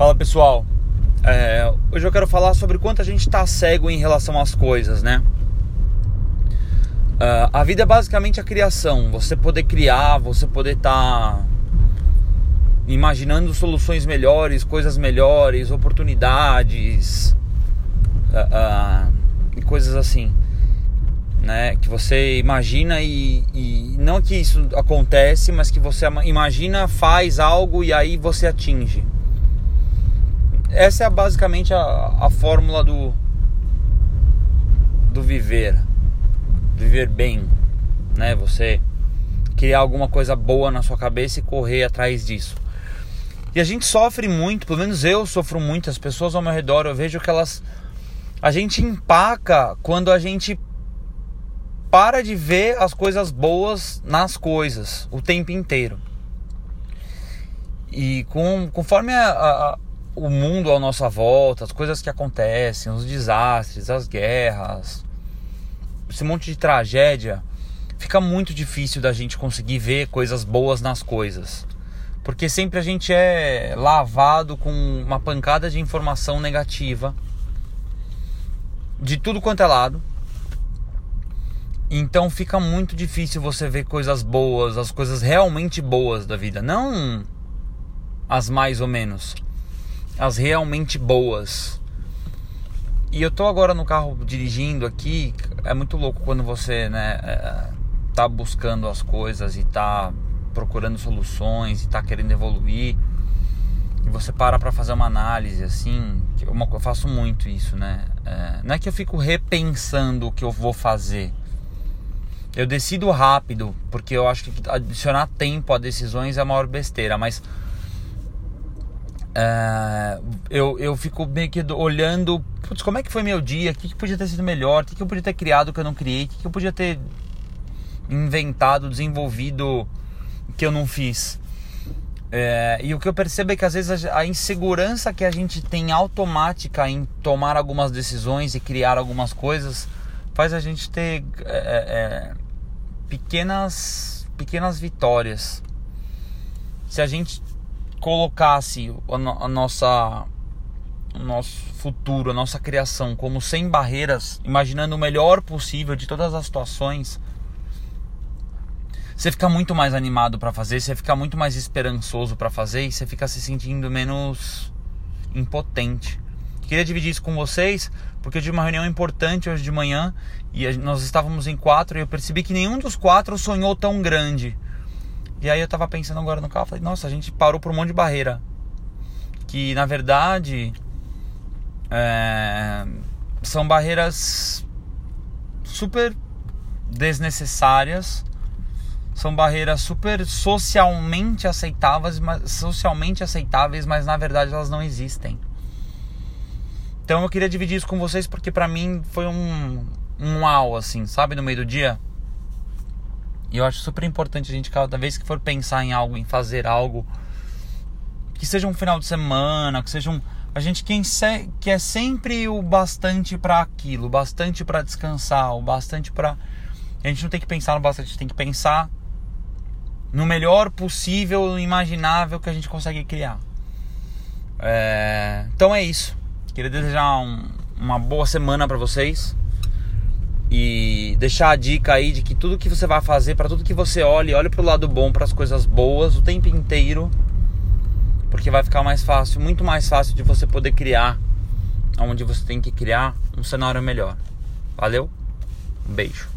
Fala pessoal, é, hoje eu quero falar sobre quanto a gente está cego em relação às coisas, né? Uh, a vida é basicamente a criação, você poder criar, você poder estar tá imaginando soluções melhores, coisas melhores, oportunidades uh, uh, e coisas assim, né? Que você imagina e, e não que isso acontece, mas que você imagina, faz algo e aí você atinge essa é basicamente a, a fórmula do do viver, viver bem, né? Você criar alguma coisa boa na sua cabeça e correr atrás disso. E a gente sofre muito, pelo menos eu sofro muito, as pessoas ao meu redor, eu vejo que elas a gente empaca quando a gente para de ver as coisas boas nas coisas o tempo inteiro. E com, conforme a, a, o mundo à nossa volta, as coisas que acontecem, os desastres, as guerras, esse monte de tragédia, fica muito difícil da gente conseguir ver coisas boas nas coisas. Porque sempre a gente é lavado com uma pancada de informação negativa de tudo quanto é lado. Então fica muito difícil você ver coisas boas, as coisas realmente boas da vida, não as mais ou menos as realmente boas. E eu tô agora no carro dirigindo aqui, é muito louco quando você, né, é, tá buscando as coisas e tá procurando soluções e tá querendo evoluir. E você para para fazer uma análise assim, eu faço muito isso, né? É, não é que eu fico repensando o que eu vou fazer. Eu decido rápido, porque eu acho que adicionar tempo a decisões é a maior besteira, mas é, eu, eu fico meio que olhando putz, como é que foi meu dia, o que, que podia ter sido melhor, o que, que eu podia ter criado que eu não criei, o que, que eu podia ter inventado, desenvolvido que eu não fiz. É, e o que eu percebo é que às vezes a, a, insegurança que a gente tem automática em tomar algumas decisões e criar algumas coisas faz a gente ter é, é pequenas, pequenas vitórias. Se a gente colocasse a, a nossa o nosso futuro, a nossa criação como sem barreiras, imaginando o melhor possível de todas as situações, você fica muito mais animado para fazer, você fica muito mais esperançoso para fazer e você fica se sentindo menos impotente. Queria dividir isso com vocês, porque eu tive uma reunião importante hoje de manhã e nós estávamos em quatro e eu percebi que nenhum dos quatro sonhou tão grande. E aí eu tava pensando agora no carro, falei, nossa, a gente parou por um monte de barreira. Que na verdade é, são barreiras super desnecessárias, são barreiras super socialmente aceitáveis, mas, socialmente aceitáveis, mas na verdade elas não existem. Então eu queria dividir isso com vocês porque para mim foi um um uau assim, sabe, no meio do dia. E eu acho super importante a gente, cada vez que for pensar em algo, em fazer algo, que seja um final de semana, que seja um. A gente quem se, que é sempre o bastante para aquilo, o bastante para descansar, o bastante para. A gente não tem que pensar no bastante, a gente tem que pensar no melhor possível, imaginável que a gente consegue criar. É... Então é isso. Queria desejar um, uma boa semana para vocês e deixar a dica aí de que tudo que você vai fazer, para tudo que você olhe, olhe para o lado bom, para as coisas boas o tempo inteiro, porque vai ficar mais fácil, muito mais fácil de você poder criar onde você tem que criar um cenário melhor. Valeu? Um beijo.